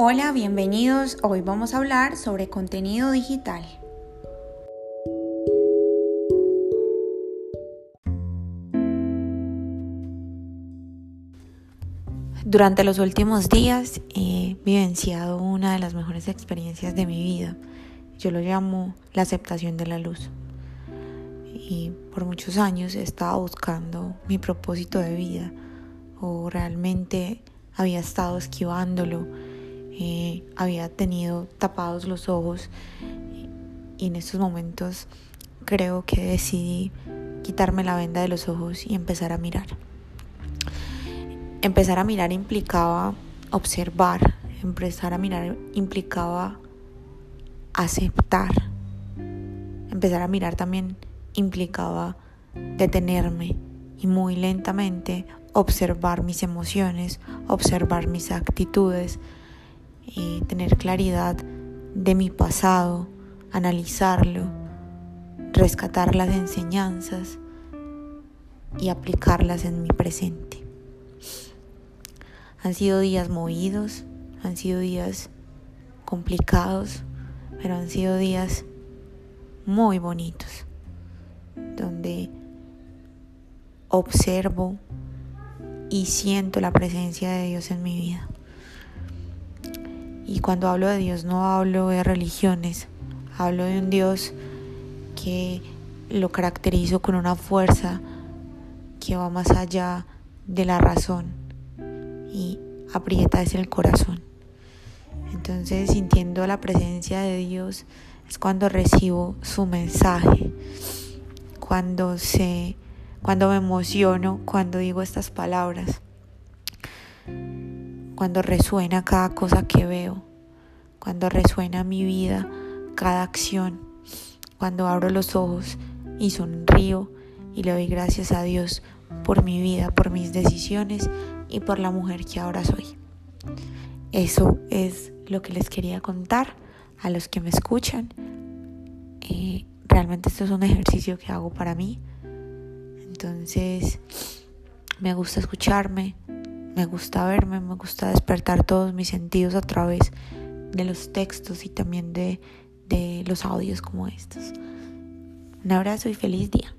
Hola, bienvenidos. Hoy vamos a hablar sobre contenido digital. Durante los últimos días he vivenciado una de las mejores experiencias de mi vida. Yo lo llamo la aceptación de la luz. Y por muchos años he estado buscando mi propósito de vida o realmente había estado esquivándolo eh, había tenido tapados los ojos y en estos momentos creo que decidí quitarme la venda de los ojos y empezar a mirar. Empezar a mirar implicaba observar, empezar a mirar implicaba aceptar, empezar a mirar también implicaba detenerme y muy lentamente observar mis emociones, observar mis actitudes, tener claridad de mi pasado, analizarlo, rescatar las enseñanzas y aplicarlas en mi presente. Han sido días movidos, han sido días complicados, pero han sido días muy bonitos, donde observo y siento la presencia de Dios en mi vida. Y cuando hablo de Dios no hablo de religiones, hablo de un Dios que lo caracterizo con una fuerza que va más allá de la razón y aprieta es el corazón. Entonces, sintiendo la presencia de Dios es cuando recibo su mensaje, cuando se cuando me emociono, cuando digo estas palabras cuando resuena cada cosa que veo, cuando resuena mi vida, cada acción, cuando abro los ojos y sonrío y le doy gracias a Dios por mi vida, por mis decisiones y por la mujer que ahora soy. Eso es lo que les quería contar a los que me escuchan. Eh, realmente esto es un ejercicio que hago para mí. Entonces, me gusta escucharme, me gusta verme, me gusta despertar todos mis sentidos a través de los textos y también de, de los audios como estos. Un abrazo y feliz día.